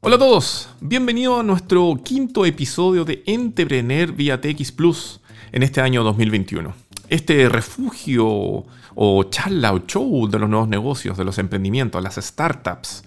Hola a todos, bienvenido a nuestro quinto episodio de Entrepreneur vía TX Plus en este año 2021. Este refugio o charla o show de los nuevos negocios, de los emprendimientos, las startups.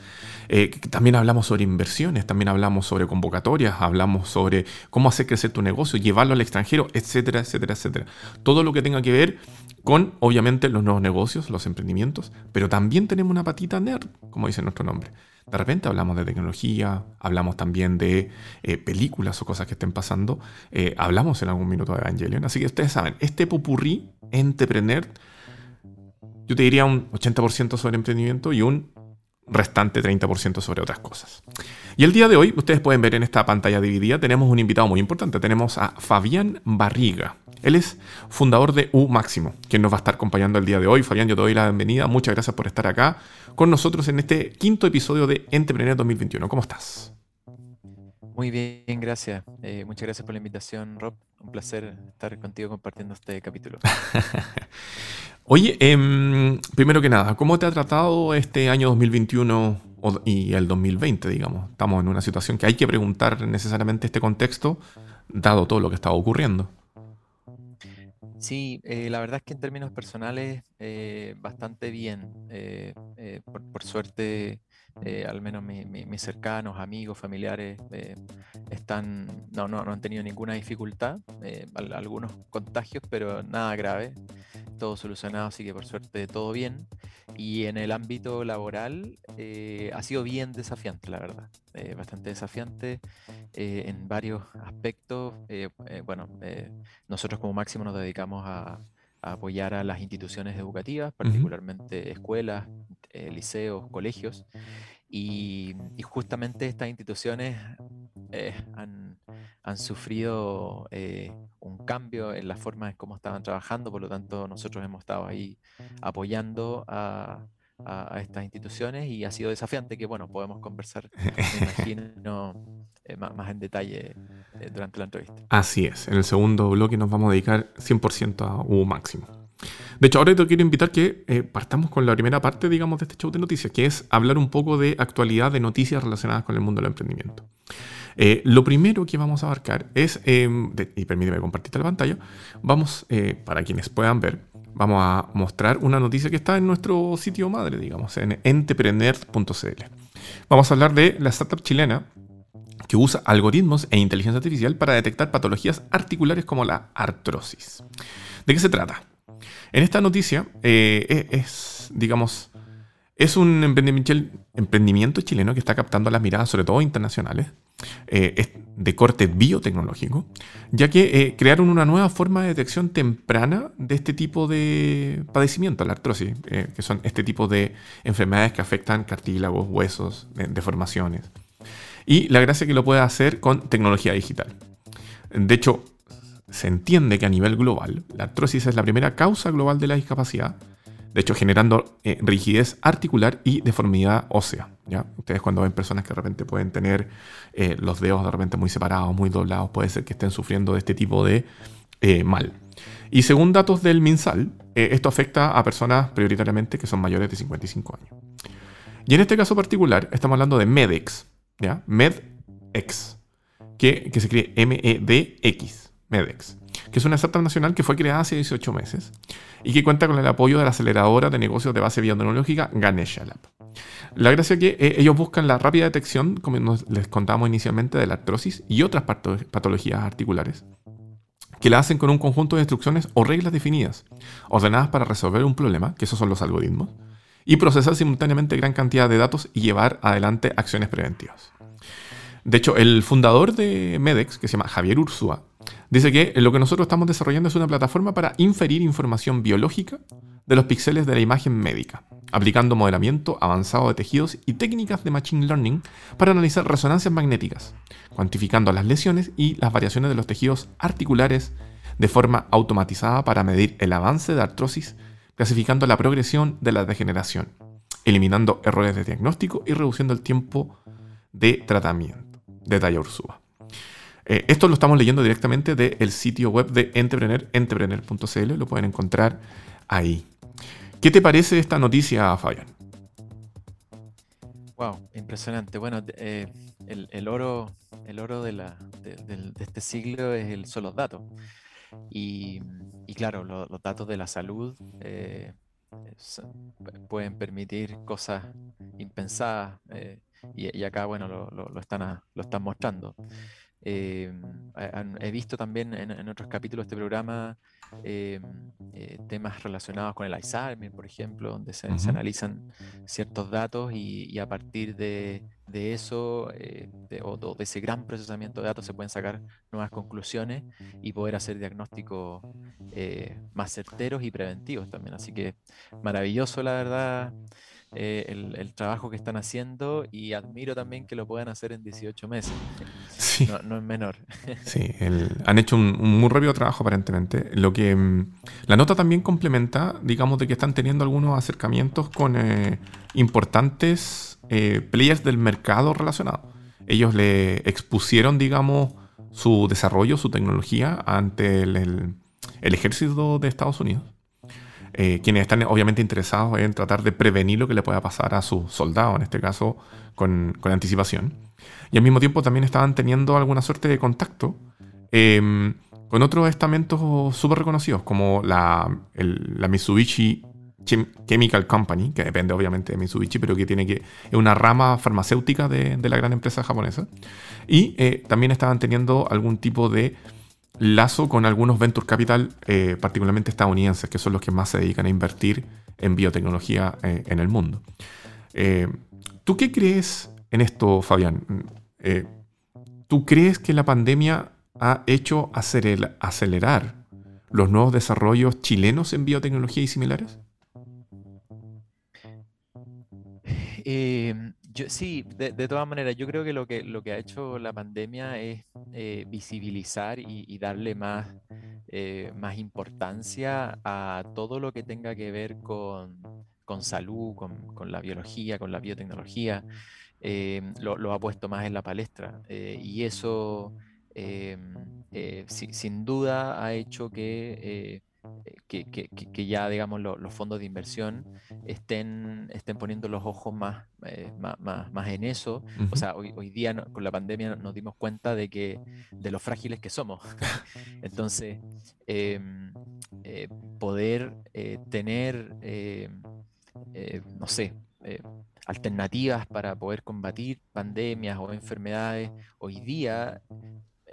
Eh, también hablamos sobre inversiones, también hablamos sobre convocatorias, hablamos sobre cómo hacer crecer tu negocio, llevarlo al extranjero, etcétera, etcétera, etcétera. Todo lo que tenga que ver con, obviamente, los nuevos negocios, los emprendimientos, pero también tenemos una patita nerd, como dice nuestro nombre. De repente hablamos de tecnología, hablamos también de eh, películas o cosas que estén pasando, eh, hablamos en algún minuto de Evangelion. Así que ustedes saben, este popurrí, Entrepreneur, yo te diría un 80% sobre emprendimiento y un restante 30% sobre otras cosas. Y el día de hoy, ustedes pueden ver en esta pantalla dividida, tenemos un invitado muy importante. Tenemos a Fabián Barriga. Él es fundador de U Máximo, quien nos va a estar acompañando el día de hoy. Fabián, yo te doy la bienvenida. Muchas gracias por estar acá con nosotros en este quinto episodio de Entrepreneur 2021. ¿Cómo estás? Muy bien, gracias. Eh, muchas gracias por la invitación, Rob. Un placer estar contigo compartiendo este capítulo. Oye, em, primero que nada, ¿cómo te ha tratado este año 2021 y el 2020, digamos? Estamos en una situación que hay que preguntar necesariamente este contexto, dado todo lo que estaba ocurriendo. Sí, eh, la verdad es que en términos personales, eh, bastante bien. por, suerte, eh, al menos mis cercanos, amigos, familiares, eh, están, no, no, no, han tenido ninguna dificultad, eh, algunos contagios, pero nada grave, todo solucionado, así que por suerte todo bien. Y en el ámbito laboral ha sido bien desafiante, la verdad, bastante desafiante en varios aspectos. bueno, nosotros como máximo nos dedicamos a, apoyar a las instituciones educativas, particularmente escuelas, eh, liceos, colegios, y, justamente estas instituciones eh, han, sufrido eh, un cambio en la forma en cómo estaban trabajando, por lo tanto nosotros hemos estado ahí apoyando a, estas instituciones y ha sido desafiante que, bueno, podemos conversar, me imagino, más, en detalle durante la entrevista. Así es, en el segundo bloque nos vamos a dedicar 100% a U máximo. De hecho, ahora te quiero invitar que eh, partamos con la primera parte, digamos, de este show de noticias, que es hablar un poco de actualidad de noticias relacionadas con el mundo del emprendimiento. Eh, lo primero que vamos a abarcar es, em, y permíteme compartirte la pantalla, vamos, eh, para quienes puedan ver, vamos a mostrar una noticia que está en nuestro sitio madre, digamos, en entrepreneur.cl. Vamos a hablar de la startup chilena que usa algoritmos e inteligencia artificial para detectar patologías articulares como la artrosis. ¿De qué se trata? En esta noticia eh, e, es, digamos, es un emprendimiento, chileno que está captando las miradas, sobre todo internacionales, eh, de corte biotecnológico, ya que eh, crearon una nueva forma de detección temprana de este tipo de padecimiento, la artrosis, que son este tipo de enfermedades que afectan cartílagos, huesos, deformaciones. Y la gracia que lo puede hacer con tecnología digital. De hecho, se entiende que a nivel global, la artrosis es la primera causa global de la discapacidad, de hecho generando eh, rigidez articular y deformidad ósea. ¿ya? Ustedes cuando ven personas que de repente pueden tener eh, los dedos de repente muy separados, muy doblados, puede ser que estén sufriendo de este tipo de eh, mal. Y según datos del MinSal, esto afecta a personas prioritariamente que son mayores de 55 años. Y en este caso particular estamos hablando de MEDEX, ¿ya? MEDEX, que, se escribe M-E-D-X. MEDEX, que es una startup nacional que fue creada hace 18 meses y que cuenta con el apoyo de la aceleradora de negocios de base biotecnológica Ganesha Lab. La gracia es que eh, ellos buscan la rápida detección, como les contamos inicialmente, de la artrosis y otras patologías articulares, que la hacen con un conjunto de instrucciones o reglas definidas, ordenadas para resolver un problema, que esos son los algoritmos, y procesar simultáneamente gran cantidad de datos y llevar adelante acciones preventivas. De hecho, el fundador de Medex, que se llama Javier Ursúa, dice que lo que nosotros estamos desarrollando es una plataforma para inferir información biológica de los píxeles de la imagen médica, aplicando modelamiento avanzado de tejidos y técnicas de Machine Learning para analizar resonancias magnéticas, cuantificando las lesiones y las variaciones de los tejidos articulares de forma automatizada para medir el avance de artrosis, clasificando la progresión de la degeneración, eliminando errores de diagnóstico y reduciendo el tiempo de tratamiento. Detalla Ursúa. Eh, esto lo estamos leyendo directamente del sitio web de Entrepreneur, entrepreneur.cl, lo pueden encontrar ahí. ¿Qué te parece esta noticia, Fabián? Wow, impresionante. Bueno, eh, el, oro, el oro de, este siglo es el, son los datos. Y, claro, los datos de la salud eh, pueden permitir cosas impensadas. Eh, y, acá, bueno, lo, están, lo están mostrando. He visto también en, en, otros capítulos de este programa eh, eh, temas relacionados con el Alzheimer, por ejemplo, donde se, analizan ciertos datos y, a partir de, eso eh, o, de ese gran procesamiento de datos se pueden sacar nuevas conclusiones y poder hacer diagnósticos más certeros y preventivos también. Así que maravilloso, la verdad. El, trabajo que están haciendo y admiro también que lo puedan hacer en 18 meses. No, es menor. Sí, han hecho un, muy rápido trabajo aparentemente. Lo que mm, la nota también complementa, digamos, de que están teniendo algunos acercamientos con eh, importantes eh, players del mercado relacionado. Ellos le expusieron, digamos, su desarrollo, su tecnología ante el, ejército de Estados Unidos. Eh, quienes están obviamente interesados en tratar de prevenir lo que le pueda pasar a sus soldados, en este caso con, con anticipación. Y al mismo tiempo también estaban teniendo alguna suerte de contacto em, con otros estamentos súper reconocidos, como la, la Mitsubishi Chemical Company, que depende obviamente de Mitsubishi, pero que tiene que es una rama farmacéutica de, de la gran empresa japonesa. Y eh, también estaban teniendo algún tipo de lazo con algunos venture capital, eh, particularmente estadounidenses, que son los que más se dedican a invertir en biotecnología eh, en el mundo. ¿Tú qué crees en esto, Fabián. Eh, ¿Tú crees que la pandemia ha hecho acelerar los nuevos desarrollos chilenos en biotecnología y similares? Sí, de, todas maneras, yo creo que lo que, lo que ha hecho la pandemia es eh, visibilizar y, darle más, eh, más importancia a todo lo que tenga que ver con, salud, con, con, la biología, con la biotecnología. Eh, lo, ha puesto más en la palestra. Eh, y eso, sin duda, ha hecho que que, que, que, ya, digamos, los fondos de inversión estén, estén poniendo los ojos más, más, más, en eso. O sea, hoy, hoy día con la pandemia nos dimos cuenta de, que, de lo frágiles que somos. Entonces, em, poder tener, no sé, alternativas para poder combatir pandemias o enfermedades, hoy día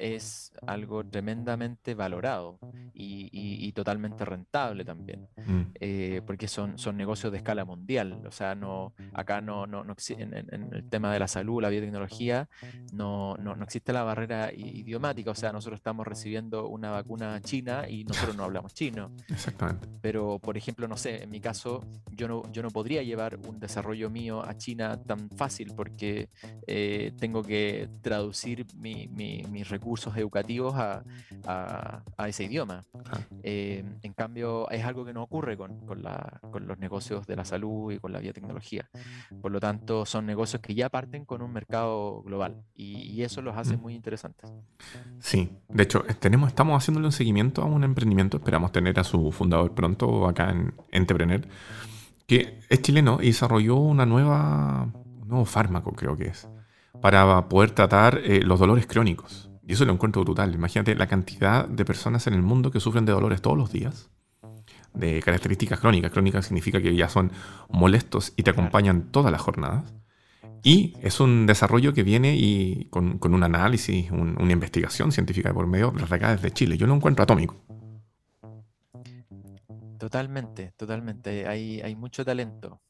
es algo tremendamente valorado y, totalmente rentable también, mm. eh, porque son, son negocios de escala mundial. O sea, no, acá no, no, no en, en, el tema de la salud, la biotecnología, no, no, no, existe la barrera idiomática. O sea, nosotros estamos recibiendo una vacuna china y nosotros no hablamos chino. Exactamente. Pero, por ejemplo, no sé, en mi caso, yo no, yo no podría llevar un desarrollo mío a China tan fácil porque eh, tengo que traducir mi, mi, mis recursos cursos educativos a, a, ese idioma. Ah. Eh, en cambio, es algo que no ocurre con, con, la, con, los negocios de la salud y con la biotecnología. Por lo tanto, son negocios que ya parten con un mercado global y, eso los hace mm. muy interesantes. Sí, de hecho, tenemos, estamos haciéndole un seguimiento a un emprendimiento, esperamos tener a su fundador pronto acá en Entrepreneur, que es chileno y desarrolló una nueva, un nuevo fármaco, creo que es, para poder tratar eh, los dolores crónicos. Y eso lo encuentro brutal. Imagínate la cantidad de personas en el mundo que sufren de dolores todos los días, de características crónicas. Crónicas significa que ya son molestos y te acompañan todas las jornadas. Y es un desarrollo que viene y con, un análisis, una investigación científica por medio, de acá desde Chile. Yo lo encuentro atómico. Totalmente, totalmente. Hay, hay mucho talento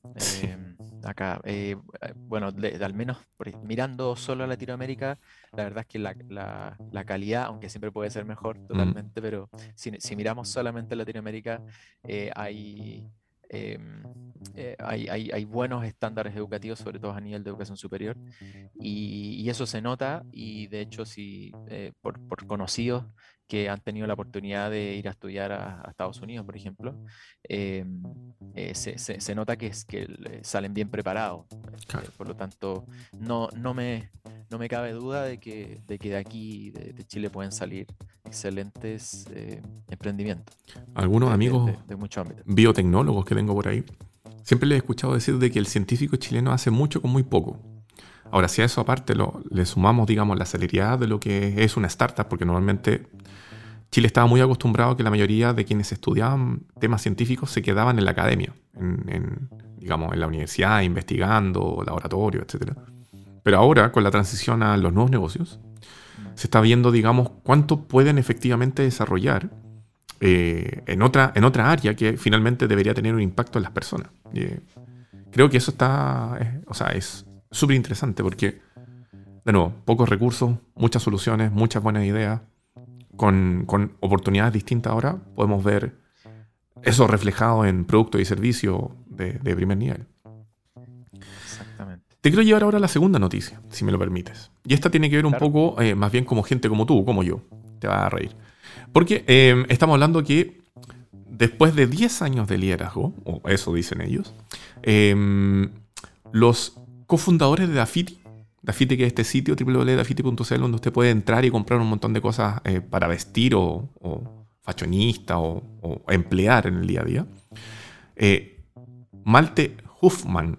em, acá. Eh, eh, bueno, al menos mirando solo a Latinoamérica, la verdad es que la, la, calidad, aunque siempre puede ser mejor, mm. totalmente, pero si, si, miramos solamente a Latinoamérica, eh, hay, em, hay, hay, hay, buenos estándares educativos, sobre todo a nivel de educación superior, y, y eso se nota, y de hecho, si por, por conocidos que han tenido la oportunidad de ir a estudiar a, Estados Unidos, por ejemplo, eh, eh, se, nota que, es, que salen bien preparados. Eh, por lo tanto, no, no, me, no me cabe duda de que de, que de aquí, de, Chile, pueden salir excelentes emprendimientos. Algunos amigos de, biotecnólogos que tengo por ahí, siempre les he escuchado decir de que el científico chileno hace mucho con muy poco. Ahora, si a eso aparte lo, le sumamos, digamos, la celeridad de lo que es una startup, porque normalmente Chile estaba muy acostumbrado a que la mayoría de quienes estudiaban temas científicos se quedaban en la academia, en, digamos, en la universidad, investigando, laboratorio, etc. Pero ahora, con la transición a los nuevos negocios, se está viendo, digamos, cuánto pueden efectivamente desarrollar eh, en, otra, en otra área que finalmente debería tener un impacto en las personas. Eh, creo que eso está, o sea, es súper interesante porque, de nuevo, pocos recursos, muchas soluciones, muchas buenas ideas, con, oportunidades distintas ahora, podemos ver eso reflejado en productos y servicios de, primer nivel. Exactamente. Te quiero llevar ahora a la segunda noticia, si me lo permites. Y esta tiene que ver un poco, eh, más bien como gente como tú, como yo. Te va a reír. Porque eh, estamos hablando que después de 10 años de liderazgo, o eso dicen ellos, eh, los cofundadores de Dafiti. Dafiti, que es este sitio www.dafiti.cl donde usted puede entrar y comprar un montón de cosas eh, para vestir o, fashionista o, emplear en el día a día. Eh, Malte Huffman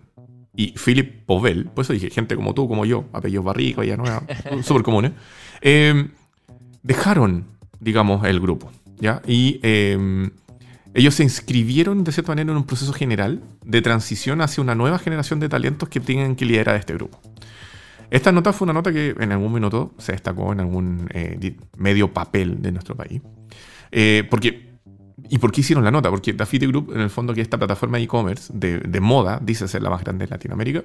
y Philip Povel, por eso dije gente como tú, como yo, apellidos Barrico, ya no súper comunes, eh, dejaron, digamos, el grupo. ¿ya? Y ellos se inscribieron de cierta manera en un proceso general de transición hacia una nueva generación de talentos que tienen que liderar este grupo. Esta nota fue una nota que en algún minuto se destacó en algún eh, medio papel de nuestro país. Eh, porque, ¿Y por qué hicieron la nota? Porque Dafiti Group, en el fondo, que esta plataforma de e-commerce de, moda, dice ser la más grande de Latinoamérica,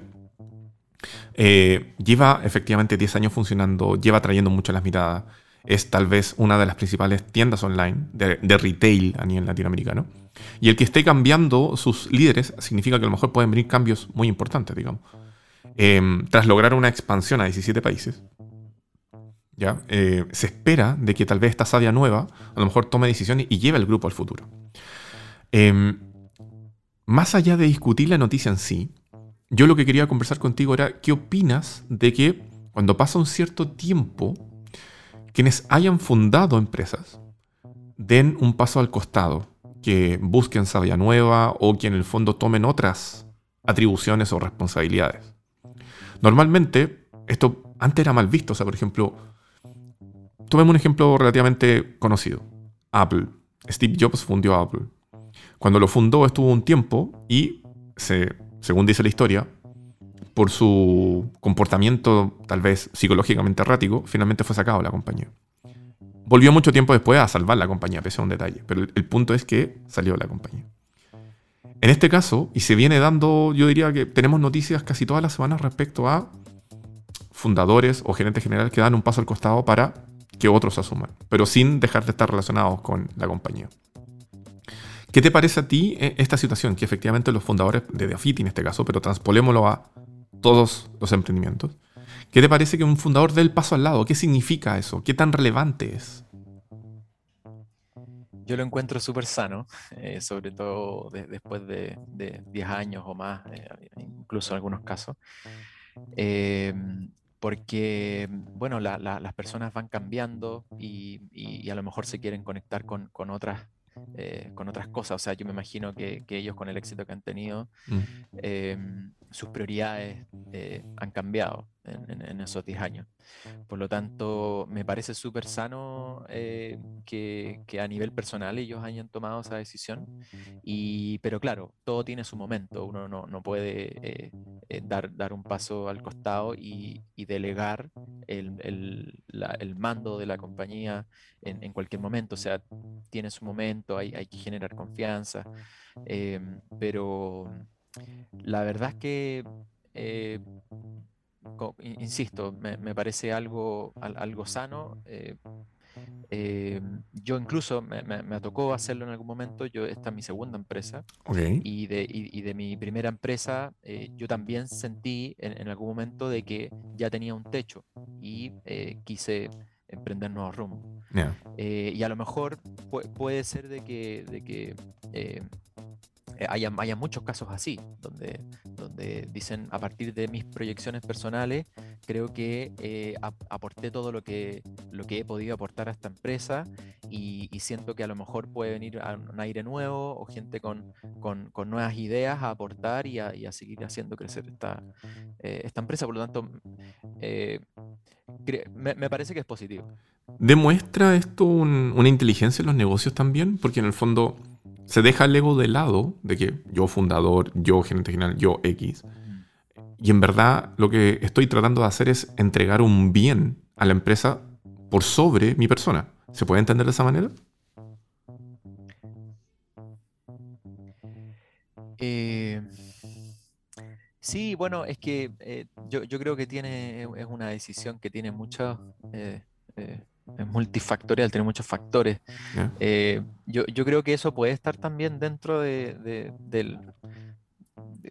eh, lleva efectivamente 10 años funcionando, lleva trayendo mucho las miradas es tal vez una de las principales tiendas online de, retail a nivel latinoamericano. Y el que esté cambiando sus líderes significa que a lo mejor pueden venir cambios muy importantes, digamos. Em, tras lograr una expansión a 17 países, ¿ya? Eh, se espera de que tal vez esta sadia nueva a lo mejor tome decisiones y lleve al grupo al futuro. Em, más allá de discutir la noticia en sí, yo lo que quería conversar contigo era qué opinas de que cuando pasa un cierto tiempo quienes hayan fundado empresas den un paso al costado, que busquen sabia nueva o que en el fondo tomen otras atribuciones o responsabilidades. Normalmente, esto antes era mal visto, o sea, por ejemplo, tomemos un ejemplo relativamente conocido, Apple. Steve Jobs fundió Apple. Cuando lo fundó estuvo un tiempo y, se, según dice la historia, por su comportamiento tal vez psicológicamente errático, finalmente fue sacado de la compañía. Volvió mucho tiempo después a salvar la compañía, pese a un detalle, pero el, punto es que salió de la compañía. En este caso, y se viene dando, yo diría que tenemos noticias casi todas las semanas respecto a fundadores o gerentes generales que dan un paso al costado para que otros asuman, pero sin dejar de estar relacionados con la compañía. ¿Qué te parece a ti eh, esta situación? Que efectivamente los fundadores de Deafiti en este caso, pero transpolémoslo a todos los emprendimientos. ¿Qué te parece que un fundador dé el paso al lado? ¿Qué significa eso? ¿Qué tan relevante es? Yo lo encuentro súper sano, eh, sobre todo después de, 10 años o más, eh, incluso en algunos casos. Em, porque, bueno, las personas van cambiando y, a lo mejor se quieren conectar con, otras eh, con otras cosas. O sea, yo me imagino que, ellos con el éxito que han tenido, mm. em, sus prioridades eh, han cambiado en, esos 10 años. Por lo tanto, me parece súper sano eh, que, a nivel personal ellos hayan tomado esa decisión. Y, pero claro, todo tiene su momento. Uno no, puede eh, dar, dar un paso al costado y, delegar el, mando de la compañía en, cualquier momento. O sea, tiene su momento, hay, hay que generar confianza. pero la verdad es que, eh, insisto, me, parece algo, algo sano. Eh, eh, yo incluso me, tocó hacerlo en algún momento. Yo esta es mi segunda empresa y, de, de, mi primera empresa yo también sentí en, algún momento de que ya tenía un techo y quise emprender nuevos rumbos. Eh, y a lo mejor puede ser de que, de que eh, eh, haya, haya, muchos casos así, donde, donde dicen a partir de mis proyecciones personales, creo que aporté todo lo que, lo que he podido aportar a esta empresa y, siento que a lo mejor puede venir un aire nuevo o gente con, con, nuevas ideas a aportar y a, seguir haciendo crecer esta, esta empresa. Por lo tanto, me, parece que es positivo. ¿Demuestra esto una inteligencia en los negocios también? Porque en el fondo se deja el ego de lado, de que yo fundador, yo gerente general, yo X. Y en verdad lo que estoy tratando de hacer es entregar un bien a la empresa por sobre mi persona. ¿Se puede entender de esa manera? Eh, sí, bueno, es que eh, yo, creo que tiene, es una decisión que tiene mucho eh, es multifactorial, tiene muchos factores. Eh, yo, creo que eso puede estar también dentro de, del,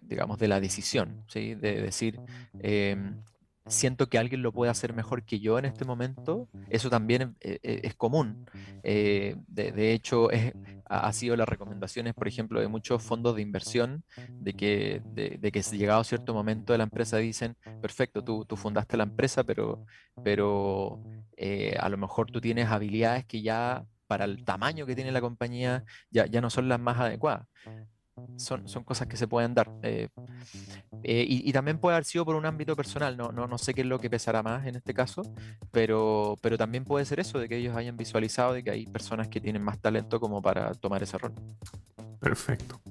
digamos, de la decisión, ¿sí? de decir, em, siento que alguien lo puede hacer mejor que yo en este momento, eso también es, e, común. Eh, de, hecho, ha sido las recomendaciones, por ejemplo, de muchos fondos de inversión, de que, de, que llegado a cierto momento de la empresa dicen, perfecto, tú, tú fundaste la empresa, pero, pero eh, a lo mejor tú tienes habilidades que ya para el tamaño que tiene la compañía ya, ya no son las más adecuadas son, cosas que se pueden dar. Eh, eh, y, también puede haber sido por un ámbito personal, no, no, no sé qué es lo que pesará más en este caso, pero, pero también puede ser eso, de que ellos hayan visualizado de que hay personas que tienen más talento como para tomar ese rol. Perfecto.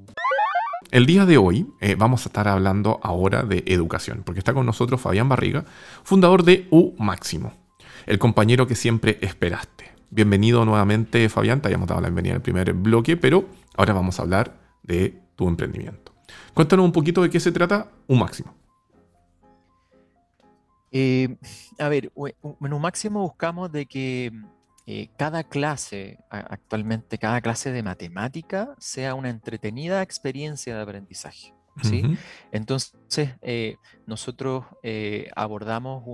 El día de hoy eh, vamos a estar hablando ahora de educación, porque está con nosotros Fabián Barriga, fundador de U Máximo, el compañero que siempre esperaste. Bienvenido nuevamente, Fabián. Te habíamos dado la bienvenida en el primer bloque, pero ahora vamos a hablar de tu emprendimiento. Cuéntanos un poquito de qué se trata un máximo. Eh, a ver, en un máximo buscamos de que eh, cada clase, actualmente cada clase de matemática, sea una entretenida experiencia de aprendizaje. ¿sí? Entonces, eh, nosotros abordamos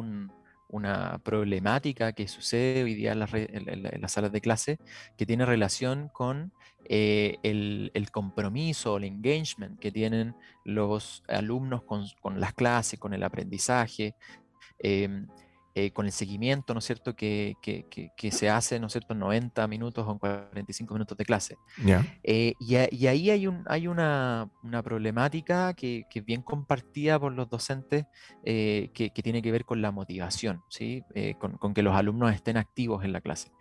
una problemática que sucede hoy día en, las salas de clase que tiene relación con eh, el, compromiso, el engagement que tienen los alumnos con, las clases, con el aprendizaje, em, eh, con el seguimiento, ¿no es cierto?, que, se hace, ¿no es cierto?, en 90 minutos o en 45 minutos de clase. Eh, y, ahí hay, un, hay una, problemática que, es bien compartida por los docentes que, tiene que ver con la motivación, ¿sí? Con, con, que los alumnos estén activos en la clase.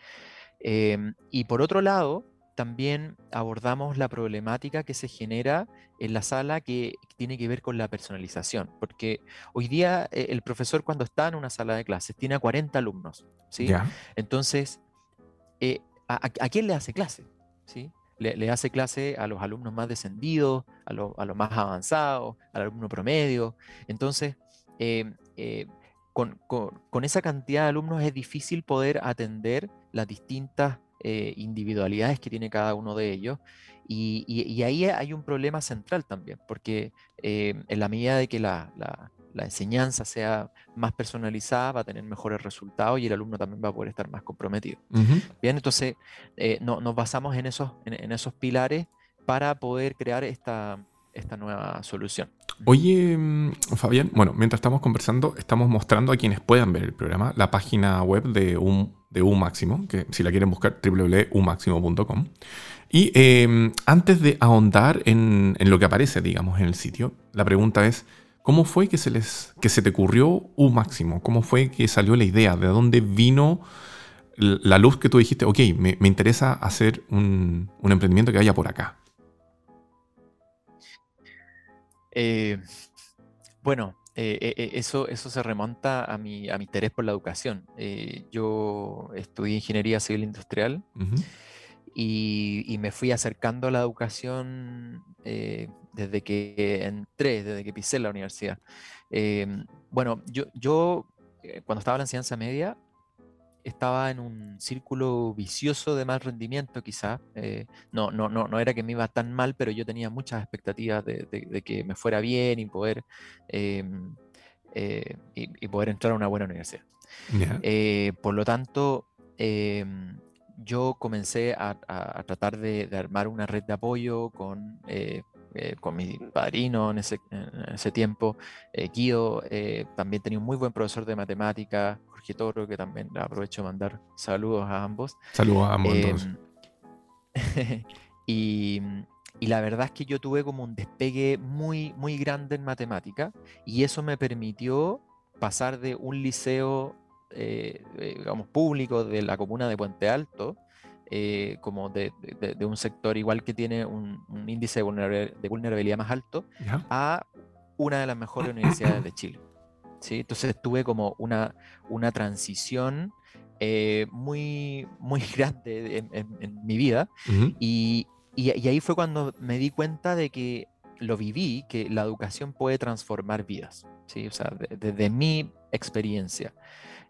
Em, y por otro lado, también abordamos la problemática que se genera en la sala que tiene que ver con la personalización, porque hoy día eh, el profesor cuando está en una sala de clases tiene a 40 alumnos, ¿sí? Entonces, eh, ¿a, quién le hace clase? ¿sí? Le, hace clase a los alumnos más descendidos, a, los más avanzados, al alumno promedio. Entonces, eh, con, con esa cantidad de alumnos es difícil poder atender las distintas eh, individualidades que tiene cada uno de ellos. Y, ahí hay un problema central también, porque eh, en la medida de que la, enseñanza sea más personalizada, va a tener mejores resultados y el alumno también va a poder estar más comprometido. Bien, entonces eh, no, nos basamos en esos, en, esos pilares para poder crear esta, esta nueva solución. Oye, mm, Fabián, bueno, mientras estamos conversando, estamos mostrando a quienes puedan ver el programa la página web de un de U Máximo, que si la quieren buscar, www.umaximo.com. Y em, antes de ahondar en, lo que aparece, digamos, en el sitio, la pregunta es, ¿cómo fue que se, les, que se te ocurrió U Máximo? ¿Cómo fue que salió la idea? ¿De dónde vino la luz que tú dijiste, ok, me, interesa hacer un, emprendimiento que vaya por acá? Eh, bueno, eh, eh, eh, eso, eso se remonta a mi, a mi interés por la educación. yo estudié ingeniería civil industrial y, me fui acercando a la educación desde que entré, desde que pisé la universidad. Bueno, yo, yo cuando estaba en la enseñanza media, estaba en un círculo vicioso de mal rendimiento, quizá. no, no, no, no era que me iba tan mal, pero yo tenía muchas expectativas de, que me fuera bien y poder, em, y, poder entrar a una buena universidad. por lo tanto, em, yo comencé a, tratar de, armar una red de apoyo con, eh, eh, con mi padrino en ese, en ese tiempo, eh, Guido, también tenía un muy buen profesor de matemáticas, Jorge Toro, que también aprovecho de mandar saludos a ambos. Saludos a ambos. Em, y, y, la verdad es que yo tuve como un despegue muy, muy grande en matemática y eso me permitió pasar de un liceo eh, eh, digamos, público de la comuna de Puente Alto, eh, como de, un sector igual que tiene un, índice de vulnerabilidad más alto, a una de las mejores universidades de Chile. ¿Sí? Entonces tuve como una, una transición muy, muy grande en, mi vida y, y, ahí fue cuando me di cuenta de que lo viví, que la educación puede transformar vidas, ¿sí? o sea, desde mi experiencia.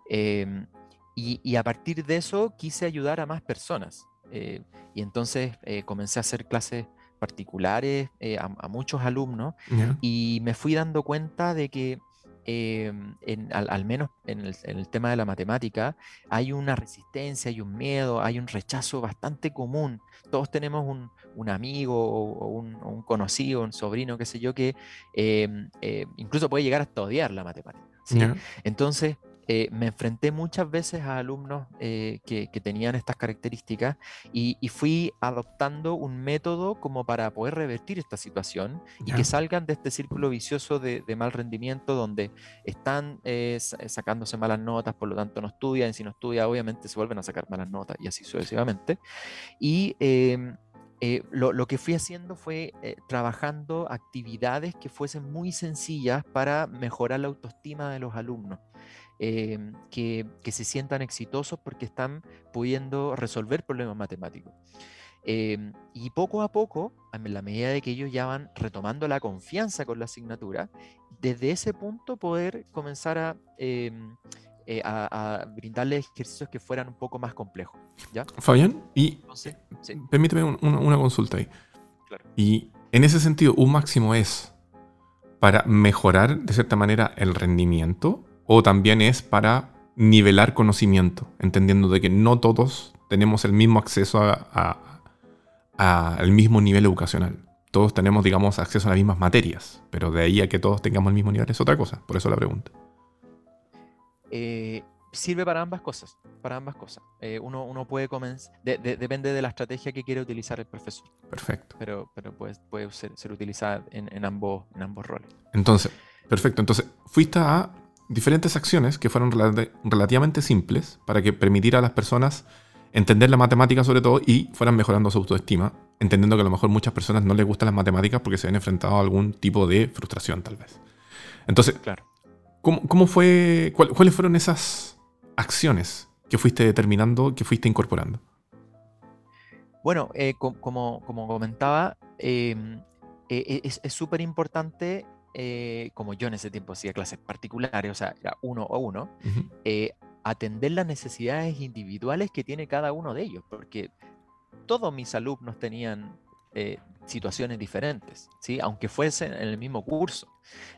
Em, y, a partir de eso quise ayudar a más personas. Eh, y entonces eh, comencé a hacer clases particulares eh, a, muchos alumnos y me fui dando cuenta de que em, al, menos en el, tema de la matemática hay una resistencia, hay un miedo, hay un rechazo bastante común. Todos tenemos un, amigo o, un, conocido, un sobrino, qué sé yo, que em, incluso puede llegar hasta odiar la matemática. Entonces, eh, me enfrenté muchas veces a alumnos eh, que, tenían estas características y, fui adoptando un método como para poder revertir esta situación y que salgan de este círculo vicioso de, mal rendimiento donde están eh, sacándose malas notas, por lo tanto no estudian, y si no estudian obviamente se vuelven a sacar malas notas y así sucesivamente. Y em, lo, lo, que fui haciendo fue trabajando actividades que fuesen muy sencillas para mejorar la autoestima de los alumnos. Em, que, se sientan exitosos porque están pudiendo resolver problemas matemáticos. Em, y poco a poco, en la medida de que ellos ya van retomando la confianza con la asignatura, desde ese punto poder comenzar a, em, eh, brindarles ejercicios que fueran un poco más complejos. ¿ya? Fabián, y permíteme una consulta ahí. Y en ese sentido, un máximo es para mejorar de cierta manera el rendimiento o también es para nivelar conocimiento, entendiendo de que no todos tenemos el mismo acceso al mismo nivel educacional. Todos tenemos, digamos, acceso a las mismas materias, pero de ahí a que todos tengamos el mismo nivel es otra cosa, por eso la pregunta. Eh, sirve para ambas cosas, para ambas cosas. Eh, uno, uno, puede comenzar, depende de la estrategia que quiere utilizar el profesor. Perfecto. Pero, pero puede, puede ser, utilizada en, en, ambos, en ambos roles. Entonces, perfecto. Entonces, fuiste a diferentes acciones que fueron relativamente simples para que permitiera a las personas entender la matemática sobre todo y fueran mejorando su autoestima, entendiendo que a lo mejor muchas personas no les gustan las matemáticas porque se han enfrentado a algún tipo de frustración tal vez. Entonces, claro. ¿cómo, fue, ¿cuáles fueron esas acciones que fuiste determinando, que fuiste incorporando? Bueno, eh, como, como, comentaba, eh, es súper importante eh, como yo en ese tiempo hacía clases particulares, o sea, era uno a uno, eh, atender las necesidades individuales que tiene cada uno de ellos, porque todos mis alumnos tenían eh, situaciones diferentes, ¿sí? aunque fuesen en el mismo curso.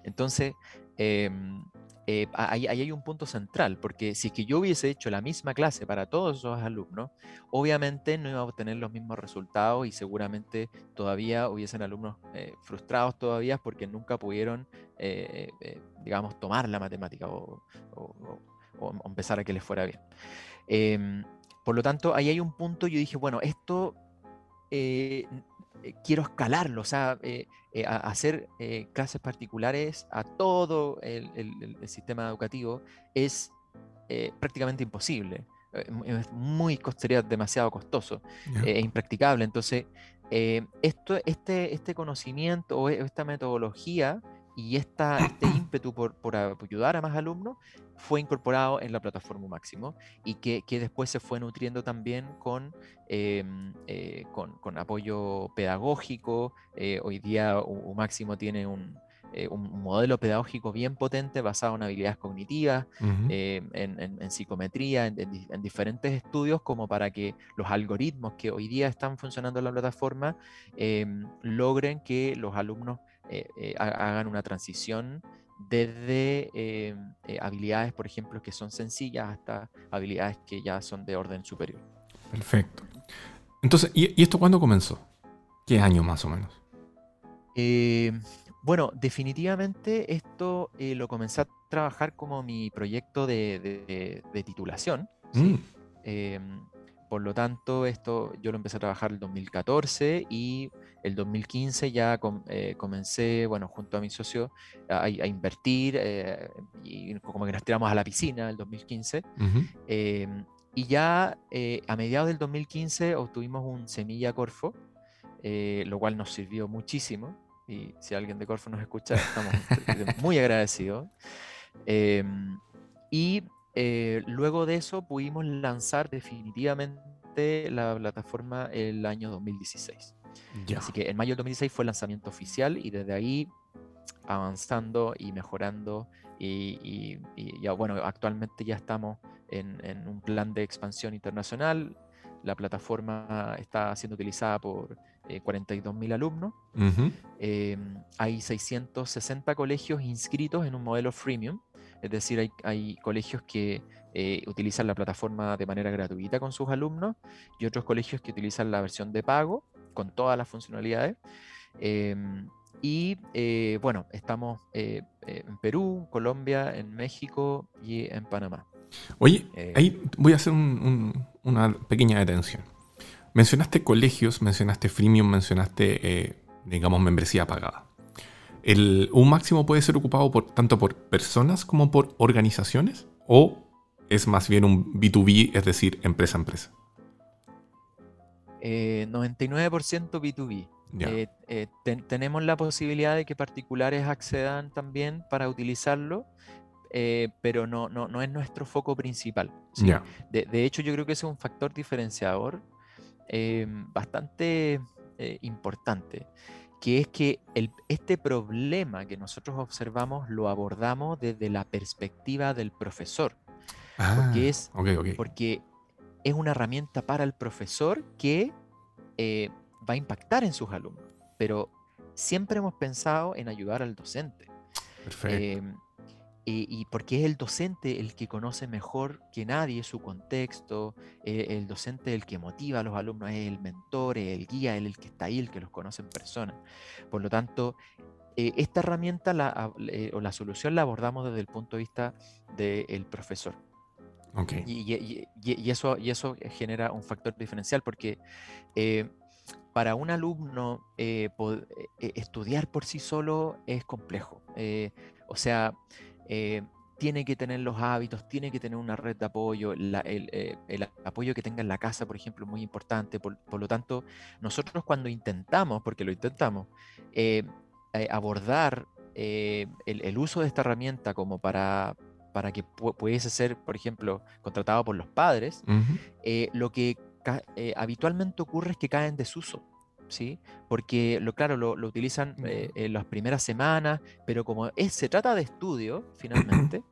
Entonces, em, eh, ahí, hay un punto central, porque si es que yo hubiese hecho la misma clase para todos esos alumnos, obviamente no iba a obtener los mismos resultados y seguramente todavía hubiesen alumnos eh, frustrados todavía porque nunca pudieron, eh, digamos, tomar la matemática o, empezar a que les fuera bien. Em, por lo tanto, ahí hay un punto, yo dije, bueno, esto quiero escalarlo, o sea, eh, hacer eh, clases particulares a todo el, sistema educativo es eh, prácticamente imposible. Es muy costería, demasiado costoso e impracticable. Entonces, esto, este, este conocimiento o esta metodología y esta, este ímpetu por, por, ayudar a más alumnos fue incorporado en la plataforma Máximo y que, que después se fue nutriendo también con, em, eh, con, con, apoyo pedagógico. Eh, hoy día Máximo tiene un, eh, un, modelo pedagógico bien potente basado en habilidades cognitivas, en, en, psicometría, en, diferentes estudios como para que los algoritmos que hoy día están funcionando en la plataforma em, logren que los alumnos hagan una transición desde eh, eh, habilidades, por ejemplo, que son sencillas hasta habilidades que ya son de orden superior. Perfecto. Entonces, ¿y, esto cuándo comenzó? ¿Qué año más o menos? bueno, definitivamente esto lo comencé a trabajar como mi proyecto de, titulación. Mm. Em, por lo tanto, esto yo lo empecé a trabajar el 2014 y el 2015 ya eh, comencé, bueno, junto a mi socio a, invertir eh, y como que nos tiramos a la piscina el 2015. Em, y ya eh, a mediados del 2015 obtuvimos un semilla Corfo, lo cual nos sirvió muchísimo. Y si alguien de Corfo nos escucha, estamos muy agradecidos. Em, y eh, luego de eso pudimos lanzar definitivamente la plataforma el año 2016. Así que en mayo del 2016 fue el lanzamiento oficial y desde ahí avanzando y mejorando y, ya bueno, actualmente ya estamos en, un plan de expansión internacional. La plataforma está siendo utilizada por 42.000 eh, alumnos. Em, hay 660 colegios inscritos en un modelo freemium es decir, hay, colegios que eh, utilizan la plataforma de manera gratuita con sus alumnos y otros colegios que utilizan la versión de pago con todas las funcionalidades. Em, y eh, bueno, estamos eh, en Perú, Colombia, en México y en Panamá. Oye, ahí voy a hacer una pequeña detención. Mencionaste colegios, mencionaste freemium, mencionaste, digamos, membresía pagada el, un máximo puede ser ocupado por, tanto por personas como por organizaciones o es más bien un B2B, es decir, empresa a empresa? 99% B2B. tenemos la posibilidad de que particulares accedan también para utilizarlo, eh, pero no, no, no, es nuestro foco principal. De, hecho, yo creo que ese es un factor diferenciador eh, bastante eh, importante que es que este problema que nosotros observamos lo abordamos desde la perspectiva del profesor. porque, ah, es, porque es una herramienta para el profesor que eh, va a impactar en sus alumnos. Pero siempre hemos pensado en ayudar al docente. Perfecto. Em, y porque es el docente el que conoce mejor que nadie su contexto, eh, el docente el que motiva a los alumnos, es el mentor, es el guía, es el que está ahí, el que los conoce en persona. Por lo tanto, eh, esta herramienta la, eh, o la solución la abordamos desde el punto de vista del profesor. Okay. Y, eso, y eso genera un factor diferencial porque para un alumno estudiar por sí solo es complejo. o sea, eh, tiene que tener los hábitos, tiene que tener una red de apoyo, eh, el, apoyo que tenga en la casa, por ejemplo, es muy importante. Por, lo tanto, nosotros cuando intentamos, porque lo intentamos, eh, abordar el, uso de esta herramienta como para, para que pudiese ser, por ejemplo, contratado por los padres, lo que habitualmente ocurre es que cae en desuso. ¿Sí? Porque, lo, claro, lo, utilizan eh, en las primeras semanas, pero como es, se trata de estudio, finalmente,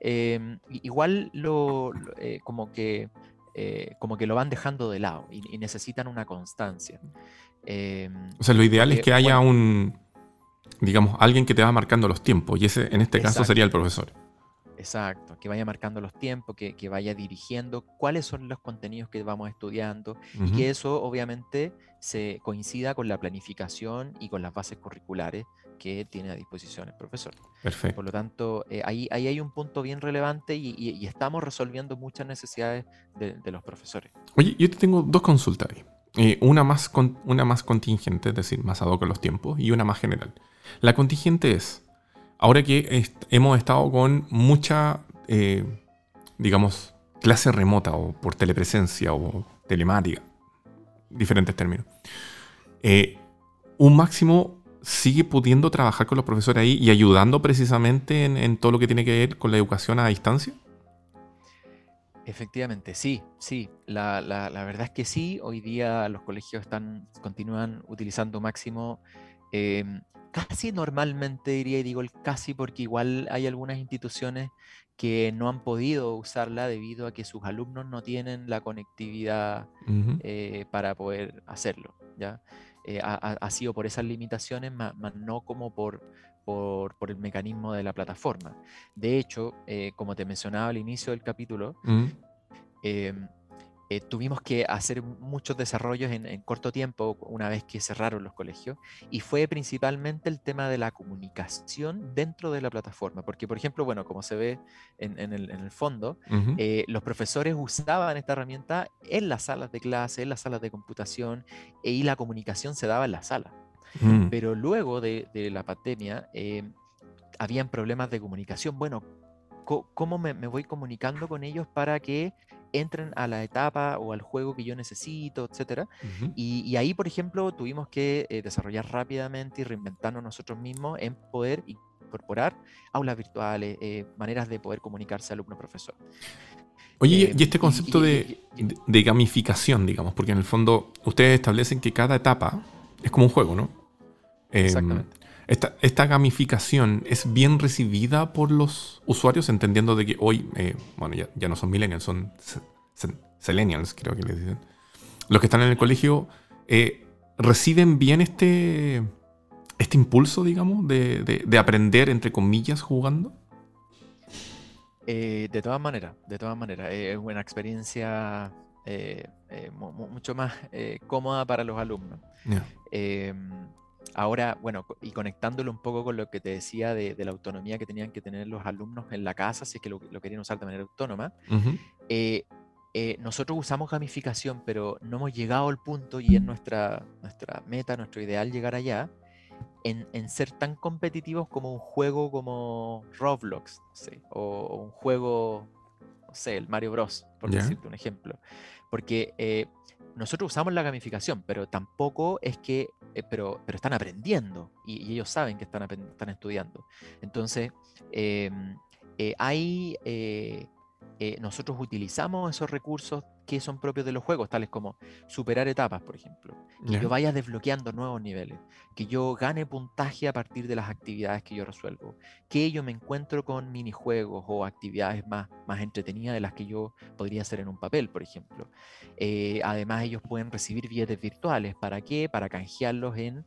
em, igual lo, eh, como, que, eh, como que lo van dejando de lado y, necesitan una constancia. Em, o sea, lo ideal es que haya un, digamos, alguien que te va marcando los tiempos, y ese en este caso sería el profesor. Exacto, que vaya marcando los tiempos, que, que, vaya dirigiendo cuáles son los contenidos que vamos estudiando y que eso obviamente se coincida con la planificación y con las bases curriculares que tiene a disposición el profesor. Perfecto. Por lo tanto, eh, ahí, ahí hay un punto bien relevante y, estamos resolviendo muchas necesidades de, los profesores. Oye, yo te tengo dos consultas ahí. Eh, una, más una más contingente, es decir, más ad hoc con los tiempos, y una más general. La contingente es, ahora que hemos estado con mucha, eh, digamos, clase remota o por telepresencia o telemática, diferentes términos, eh, un máximo sigue pudiendo trabajar con los profesores ahí y ayudando precisamente en, todo lo que tiene que ver con la educación a distancia? Efectivamente, sí, sí. La, verdad es que sí. Hoy día los colegios están, continúan utilizando máximo eh, casi normalmente diría, y digo el casi porque igual hay algunas instituciones que no han podido usarla debido a que sus alumnos no tienen la conectividad eh, para poder hacerlo. ¿ya? ha, sido por esas limitaciones, más, no como por, por, el mecanismo de la plataforma. De hecho, como te mencionaba al inicio del capítulo, mm. em, eh, tuvimos que hacer muchos desarrollos en, corto tiempo una vez que cerraron los colegios y fue principalmente el tema de la comunicación dentro de la plataforma, porque por ejemplo, bueno, como se ve en, el, fondo, eh, los profesores usaban esta herramienta en las salas de clase, en las salas de computación e, y la comunicación se daba en la sala. Mm. Pero luego de, la pandemia, eh, habían problemas de comunicación. Bueno, ¿cómo me, voy comunicando con ellos para que entren a la etapa o al juego que yo necesito, etcétera. y, ahí, por ejemplo, tuvimos que eh, desarrollar rápidamente y reinventarnos nosotros mismos en poder incorporar aulas virtuales, eh, maneras de poder comunicarse alumno-profesor. Oye, y este concepto de, gamificación, digamos, porque en el fondo ustedes establecen que cada etapa es como un juego, ¿no? Em, Exactamente. Esta, gamificación es bien recibida por los usuarios, entendiendo de que hoy, eh, bueno, ya, no son millennials, son selenials, creo que les dicen. Los que están en el colegio eh, reciben bien este, este impulso, digamos, de, aprender, entre comillas, jugando. Eh, de todas maneras, de todas maneras, es una experiencia mucho más cómoda para los alumnos. Em, Ahora, bueno, y conectándolo un poco con lo que te decía de, la autonomía que tenían que tener los alumnos en la casa, si es que lo, querían usar de manera autónoma, eh, eh, nosotros usamos gamificación, pero no hemos llegado al punto, y es nuestra, nuestra meta, nuestro ideal llegar allá, en, ser tan competitivos como un juego como Roblox, o, un juego, no sé, el Mario Bros, por decirte un ejemplo. Porque eh, nosotros usamos la gamificación, pero tampoco es que, eh, pero, pero están aprendiendo y, ellos saben que están, están estudiando. Entonces, em, eh, hay, eh, nosotros utilizamos esos recursos que son propios de los juegos, tales como superar etapas, por ejemplo, que yo vaya desbloqueando nuevos niveles, que yo gane puntaje a partir de las actividades que yo resuelvo, que yo me encuentro con minijuegos o actividades más, más entretenidas de las que yo podría hacer en un papel, por ejemplo. Eh, además, ellos pueden recibir billetes virtuales. ¿Para qué? Para canjearlos en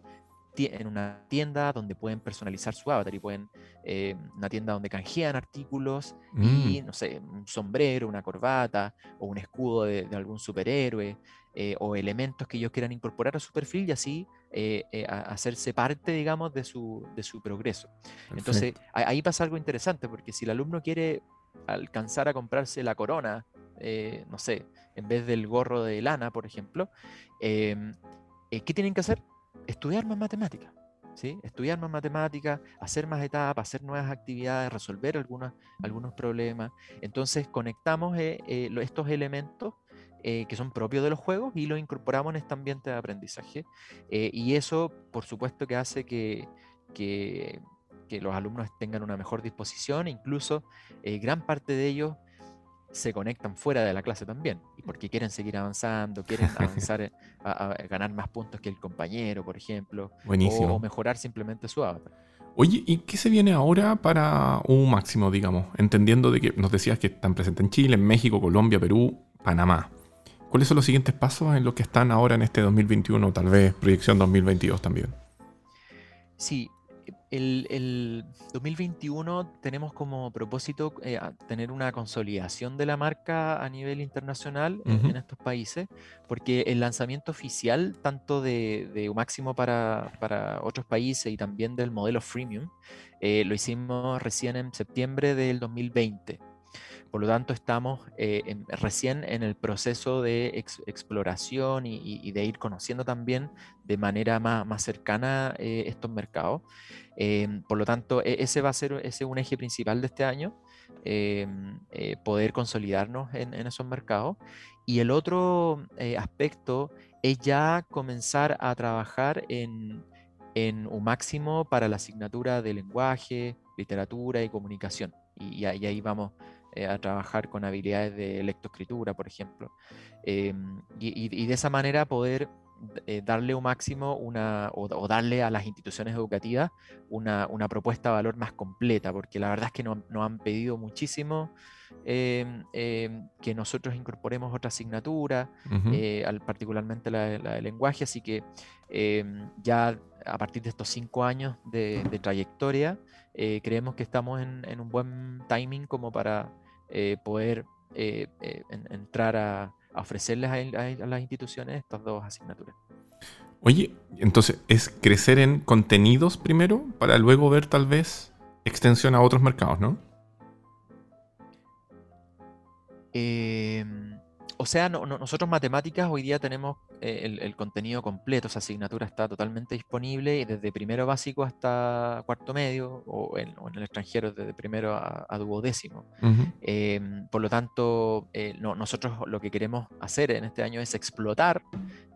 en una tienda donde pueden personalizar su avatar y pueden, eh, una tienda donde canjean artículos y, mm. no sé, un sombrero, una corbata o un escudo de, algún superhéroe eh, o elementos que ellos quieran incorporar a su perfil y así eh, hacerse parte, digamos, de su, de su progreso. Entonces, ahí pasa algo interesante porque si el alumno quiere alcanzar a comprarse la corona, no sé, en vez del gorro de lana, por ejemplo, em, ¿qué tienen que hacer? Estudiar más matemáticas. ¿sí? Estudiar más matemáticas, hacer más etapas, hacer nuevas actividades, resolver algunos, problemas. Entonces conectamos eh, eh, estos elementos eh, que son propios de los juegos y los incorporamos en este ambiente de aprendizaje. y eso, por supuesto, que hace que, que, que, los alumnos tengan una mejor disposición, incluso gran parte de ellos se conectan fuera de la clase también, y porque quieren seguir avanzando, quieren avanzar a, ganar más puntos que el compañero, por ejemplo, O, mejorar simplemente su avatar. Oye, ¿y qué se viene ahora para un máximo, digamos? Entendiendo de que nos decías que están presentes en Chile, en México, Colombia, Perú, Panamá. ¿Cuáles son los siguientes pasos en los que están ahora en este 2021, tal vez proyección 2022 también? Sí, el, 2021 tenemos como propósito eh, tener una consolidación de la marca a nivel internacional en, estos países, porque el lanzamiento oficial, tanto de, de Máximo para, para, otros países y también del modelo freemium, eh, lo hicimos recién en septiembre del 2020. Por lo tanto, estamos eh, recién en el proceso de exploración y, de ir conociendo también de manera más, cercana eh, estos mercados. Em, por lo tanto, e, ese va a ser ese un eje principal de este año, em, eh, poder consolidarnos en, esos mercados. Y el otro aspecto es ya comenzar a trabajar en, un máximo para la asignatura de lenguaje, literatura y comunicación. y ahí vamos eh, a trabajar con habilidades de lectoescritura, por ejemplo. Em, y, de esa manera poder darle un máximo una, o, darle a las instituciones educativas una, propuesta de valor más completa, porque la verdad es que nos no han pedido muchísimo em, em, que nosotros incorporemos otra asignatura, particularmente la, de lenguaje, así que em, ya a partir de estos cinco años de, trayectoria, creemos que estamos en, en, un buen timing como para poder entrar a ofrecerles a, las instituciones estas dos asignaturas. Oye, entonces, ¿es crecer en contenidos primero para luego ver tal vez extensión a otros mercados, no? Em, o sea, nosotros matemáticas hoy día tenemos eh, el, contenido completo, esa asignatura está totalmente disponible desde primero básico hasta cuarto medio o en, el extranjero desde primero a, duodécimo. Em, por lo tanto, eh, nosotros lo que queremos hacer en este año es explotar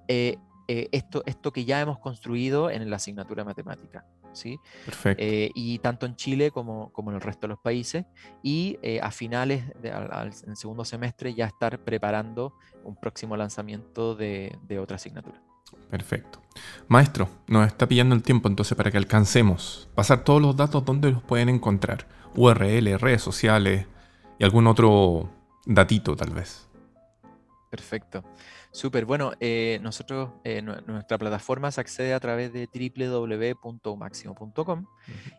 eh, esto, esto que ya hemos construido en la asignatura de matemática. ¿sí? Perfecto. y tanto en Chile como, como, en el resto de los países. Y a finales del segundo semestre ya estar preparando un próximo lanzamiento de, otra asignatura. Perfecto. Maestro, nos está pillando el tiempo entonces para que alcancemos pasar todos los datos donde los pueden encontrar. URL, redes sociales y algún otro datito tal vez. Perfecto. Súper, bueno, eh, nosotros, eh, nuestra plataforma se accede a través de www.umaximo.com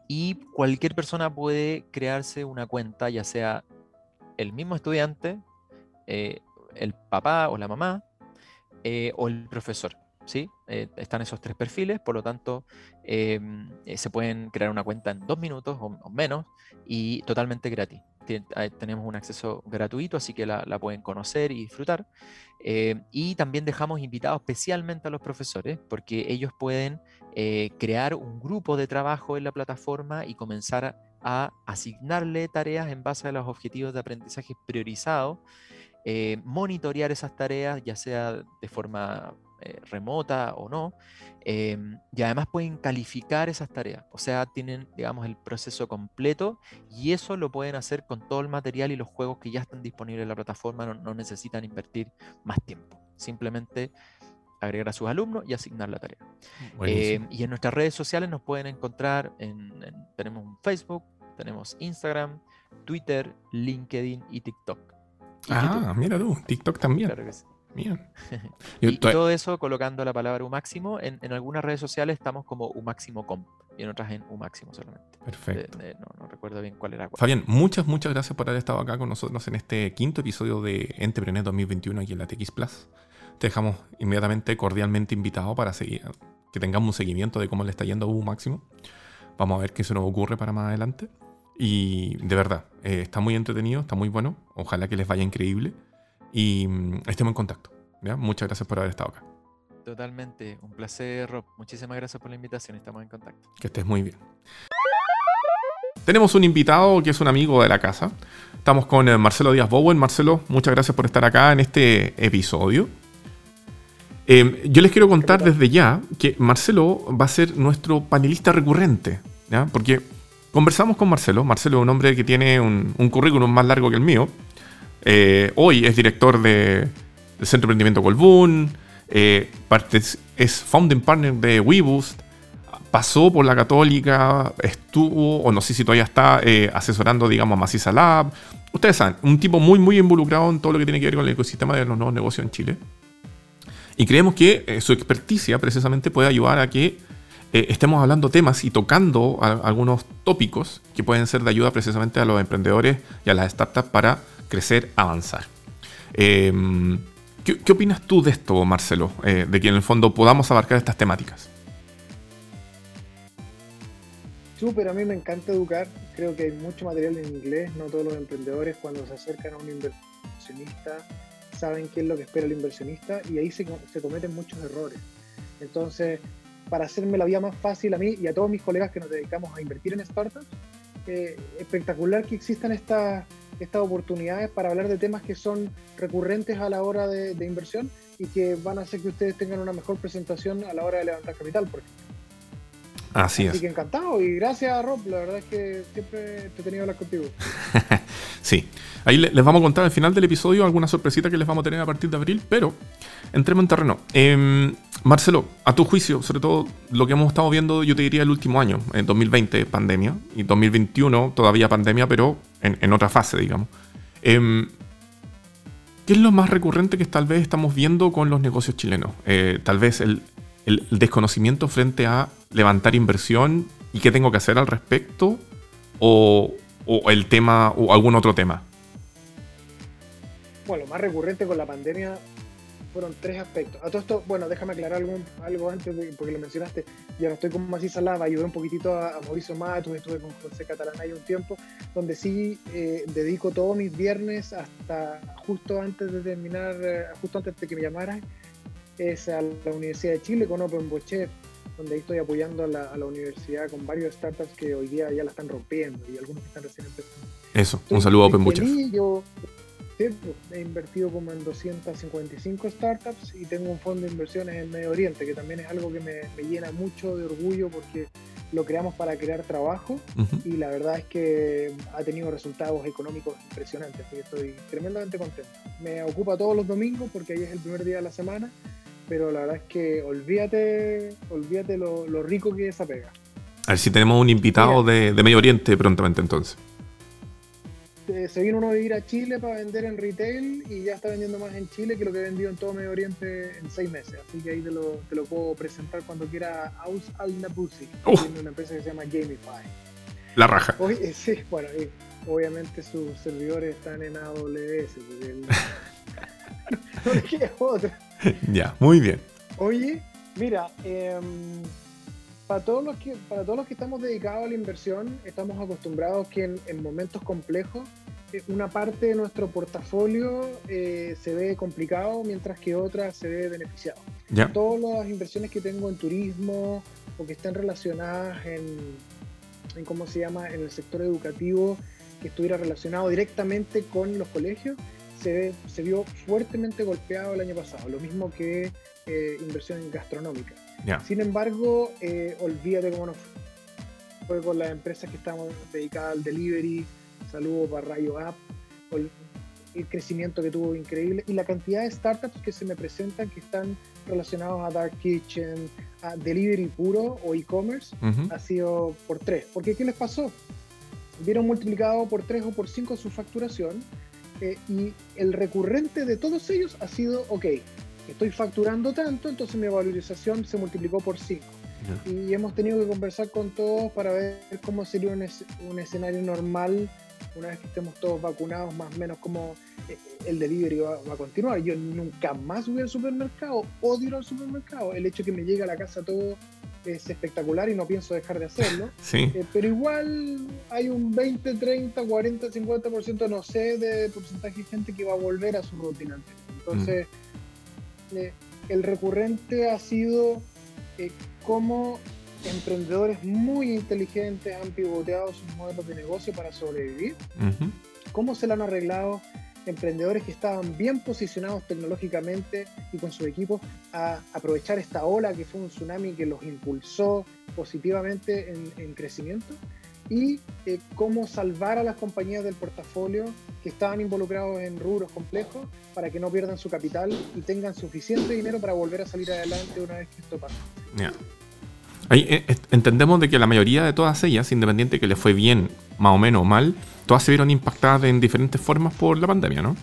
y cualquier persona puede crearse una cuenta, ya sea el mismo estudiante, eh, el papá o la mamá eh, o el profesor. ¿sí? Eh, están esos tres perfiles, por lo tanto em, eh, se pueden crear una cuenta en dos minutos o, menos y totalmente gratis. Tenemos un acceso gratuito, así que la, pueden conocer y disfrutar. y también dejamos invitados especialmente a los profesores, porque ellos pueden crear un grupo de trabajo en la plataforma y comenzar a asignarle tareas en base a los objetivos de aprendizaje priorizados eh, monitorear esas tareas, ya sea de forma eh, remota o no, em, y además pueden calificar esas tareas, o sea, tienen, digamos, el proceso completo y eso lo pueden hacer con todo el material y los juegos que ya están disponibles en la plataforma, no, necesitan invertir más tiempo, simplemente agregar a sus alumnos y asignar la tarea. Em, y en nuestras redes sociales nos pueden encontrar, en, tenemos un Facebook, tenemos Instagram, Twitter, LinkedIn y TikTok. Ah, mira tú, TikTok también. Claro que sí. y, todo eso colocando la palabra Umáximo. En, en algunas redes sociales estamos como Umáximo.com y en otras en Umáximo solamente. Perfecto. no, recuerdo bien cuál era. Fabián, muchas, muchas gracias por haber estado acá con nosotros en este quinto episodio de Entrepreneur 2021 aquí en la TX Plus. Te dejamos inmediatamente cordialmente invitado para seguir, que tengamos un seguimiento de cómo le está yendo a Umáximo. Vamos a ver qué se nos ocurre para más adelante. Y de verdad, eh, está muy entretenido, está muy bueno. Ojalá que les vaya increíble. Y mm, estemos en contacto. Muchas gracias por haber estado acá. Totalmente, un placer, Rob. Muchísimas gracias por la invitación. Estamos en contacto. Que estés muy bien. Tenemos un invitado que es un amigo de la casa. Estamos con eh, Marcelo Díaz Bowen. Marcelo, muchas gracias por estar acá en este episodio. Em, yo les quiero contar desde ya que Marcelo va a ser nuestro panelista recurrente, ¿ya? porque Conversamos con Marcelo. Marcelo es un hombre que tiene un, currículum más largo que el mío. Eh, hoy es director de, del Centro de Emprendimiento Colbún. Eh, es founding partner de WeBoost. Pasó por la Católica. Estuvo, o no sé si todavía está, eh, asesorando, digamos, a Maciza Lab. Ustedes saben, un tipo muy, muy involucrado en todo lo que tiene que ver con el ecosistema de los nuevos negocios en Chile. Y creemos que su experticia precisamente puede ayudar a que estemos hablando temas y tocando algunos tópicos que pueden ser de ayuda precisamente a los emprendedores y a las startups para crecer, avanzar. Em, ¿qué, opinas tú de esto, Marcelo? Eh, de que en el fondo podamos abarcar estas temáticas. Súper, a mí me encanta educar. Creo que hay mucho material en inglés. No todos los emprendedores cuando se acercan a un inversionista saben qué es lo que espera el inversionista y ahí se, cometen muchos errores. Entonces, para hacerme la vida más fácil a mí y a todos mis colegas que nos dedicamos a invertir en startups. Eh, espectacular que existan estas estas oportunidades para hablar de temas que son recurrentes a la hora de, inversión y que van a hacer que ustedes tengan una mejor presentación a la hora de levantar capital, por Así, es. Así que encantado y gracias Rob, la verdad es que siempre he tenido hablar contigo. sí, ahí les vamos a contar al final del episodio alguna sorpresita que les vamos a tener a partir de abril, pero entremos en terreno. Em, Marcelo, a tu juicio, sobre todo lo que hemos estado viendo, yo te diría el último año, en 2020 pandemia, y 2021 todavía pandemia, pero en, otra fase, digamos. Em, ¿Qué es lo más recurrente que tal vez estamos viendo con los negocios chilenos? Eh, tal vez el, desconocimiento frente a levantar inversión y qué tengo que hacer al respecto, o, o el tema, o algún otro tema. Bueno, lo más recurrente con la pandemia fueron tres aspectos. A todo esto, bueno, déjame aclarar algo, algo antes, porque lo mencionaste. Ya no estoy con Macís Salava, ayudé un poquitito a, Mauricio Matos, estuve con José Catalán ahí un tiempo, donde sí eh, dedico todos mis viernes hasta justo antes de terminar, eh, justo antes de que me llamaran, es a la Universidad de Chile con Open Bochef, donde ahí estoy apoyando a la, a la, universidad con varios startups que hoy día ya la están rompiendo y algunos que están recién empezando. Eso, un saludo a Open Bochef. Yo, he invertido como en 255 startups y tengo un fondo de inversiones en Medio Oriente, que también es algo que me, llena mucho de orgullo porque lo creamos para crear trabajo y la verdad es que ha tenido resultados económicos impresionantes, que estoy tremendamente contento. Me ocupa todos los domingos porque ahí es el primer día de la semana, pero la verdad es que olvídate, olvídate lo, rico que es esa pega. A ver si tenemos un invitado de, de Medio Oriente prontamente entonces. Este, se vino uno a vivir a Chile para vender en retail y ya está vendiendo más en Chile que lo que vendió en todo Medio Oriente en seis meses. Así que ahí te lo, te lo puedo presentar cuando quiera Aus Al Nabusi, tiene una empresa que se llama Gamify. La raja. Eh, sí, bueno, obviamente sus servidores están en AWS, porque no le otra. Ya, muy bien. Oye, mira, eh, para todos los que para todos los que estamos dedicados a la inversión estamos acostumbrados que en, momentos complejos eh, una parte de nuestro portafolio eh, se ve complicado mientras que otra se ve beneficiado. Todas las inversiones que tengo en turismo o que estén relacionadas en, en cómo se llama en el sector educativo que estuviera relacionado directamente con los colegios se, se vio fuertemente golpeado el año pasado, lo mismo que eh, inversión gastronómica. Sin embargo, eh, olvídate cómo nos fue con las empresas que estamos dedicadas al delivery. Saludo para Rayo App. El, crecimiento que tuvo increíble y la cantidad de startups que se me presentan que están relacionados a Dark Kitchen, a delivery puro o e-commerce, ha sido por tres. Porque ¿qué les pasó? Vieron multiplicado por tres o por cinco su facturación eh, y el recurrente de todos ellos ha sido, ok, estoy facturando tanto, entonces mi valorización se multiplicó por 5. Y hemos tenido que conversar con todos para ver cómo sería un, escenario normal una vez que estemos todos vacunados, más o menos cómo eh, el delivery va, a continuar. Yo nunca más voy al supermercado, odio ir al supermercado. El hecho de que me llegue a la casa todo es espectacular y no pienso dejar de hacerlo. Sí. Eh, pero igual hay un 20, 30, 40, 50%, no sé, de porcentaje de gente que va a volver a su rutina. Entonces, el recurrente ha sido eh, cómo emprendedores muy inteligentes han pivoteado sus modelos de negocio para sobrevivir, cómo se lo han arreglado emprendedores que estaban bien posicionados tecnológicamente y con su equipo a aprovechar esta ola que fue un tsunami que los impulsó positivamente en crecimiento y eh, cómo salvar a las compañías del portafolio que estaban involucrados en rubros complejos para que no pierdan su capital y tengan suficiente dinero para volver a salir adelante una vez que esto pase. Ahí, eh, entendemos de que la mayoría de todas ellas, independiente que les fue bien, más o menos mal, todas se vieron impactadas en diferentes formas por la pandemia, ¿no?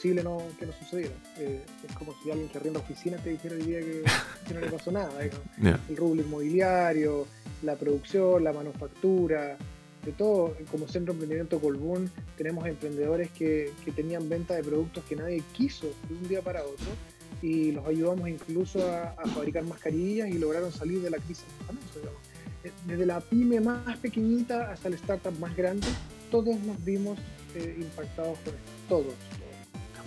Es imposible no, que no sucediera. Eh, es como si alguien que arrienda oficinas te dijera hoy día que, no le pasó nada. El rubro inmobiliario, la producción, la manufactura, de todo. Como Centro de Emprendimiento Colbún tenemos emprendedores que, tenían venta de productos que nadie quiso de un día para otro y los ayudamos incluso a, fabricar mascarillas y lograron salir de la crisis. Desde la pyme más pequeñita hasta el startup más grande, todos nos vimos eh, impactados por esto, todos.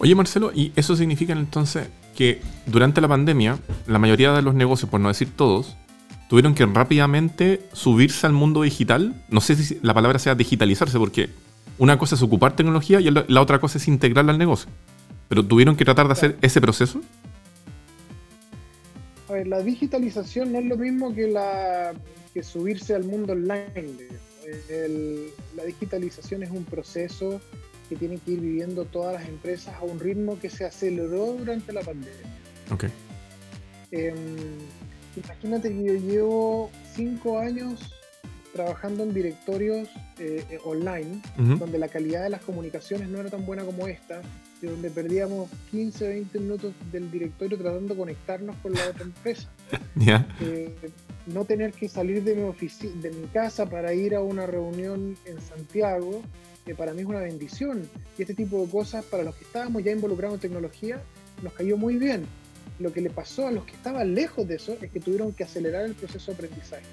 Oye Marcelo, ¿y eso significa entonces que durante la pandemia la mayoría de los negocios, por no decir todos, tuvieron que rápidamente subirse al mundo digital. No sé si la palabra sea digitalizarse, porque una cosa es ocupar tecnología y la otra cosa es integrarla al negocio. Pero tuvieron que tratar de hacer ese proceso. A ver, la digitalización no es lo mismo que, la, subirse al mundo online. la digitalización es un proceso que tienen que ir viviendo todas las empresas a un ritmo que se aceleró durante la pandemia. Ok. Em, imagínate que yo llevo cinco años trabajando en directorios eh, eh, online, donde la calidad de las comunicaciones no era tan buena como esta, y donde perdíamos 15, 20 minutos del directorio tratando de conectarnos con la otra empresa. Eh, no tener que salir de mi, de mi casa para ir a una reunión en Santiago, que para mí es una bendición. Y este tipo de cosas, para los que estábamos ya involucrados en tecnología, nos cayó muy bien. Lo que le pasó a los que estaban lejos de eso es que tuvieron que acelerar el proceso de aprendizaje.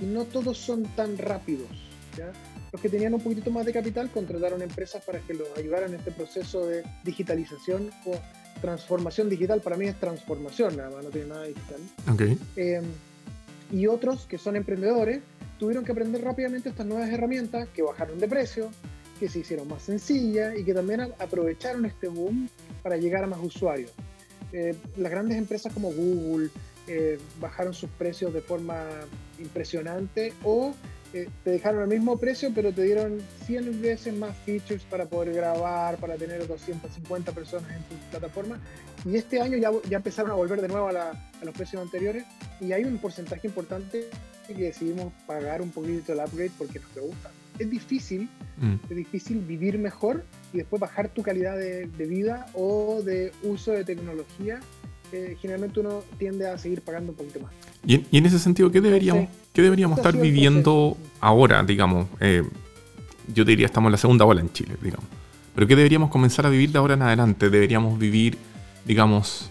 Y no todos son tan rápidos. ¿ya? Los que tenían un poquitito más de capital contrataron empresas para que los ayudaran en este proceso de digitalización o transformación digital. Para mí es transformación, nada más, no tiene nada digital. Eh, y otros que son emprendedores tuvieron que aprender rápidamente estas nuevas herramientas que bajaron de precio, que se hicieron más sencillas y que también aprovecharon este boom para llegar a más usuarios. Eh, las grandes empresas como Google eh, bajaron sus precios de forma impresionante o eh, te dejaron al mismo precio pero te dieron 100 veces más features para poder grabar, para tener 250 personas en tu plataforma y este año ya, ya empezaron a volver de nuevo a, la- a los precios anteriores y hay un porcentaje importante que decidimos pagar un poquito el upgrade porque nos gusta. Es difícil, Mm. es difícil vivir mejor y después bajar tu calidad de, de vida o de uso de tecnología. Eh, generalmente uno tiende a seguir pagando un poquito más. Y en, y en ese sentido, ¿qué deberíamos, Entonces, qué deberíamos estar viviendo ahora, digamos? Eh, yo diría, estamos en la segunda ola en Chile, digamos. Pero ¿qué deberíamos comenzar a vivir de ahora en adelante? Deberíamos vivir, digamos,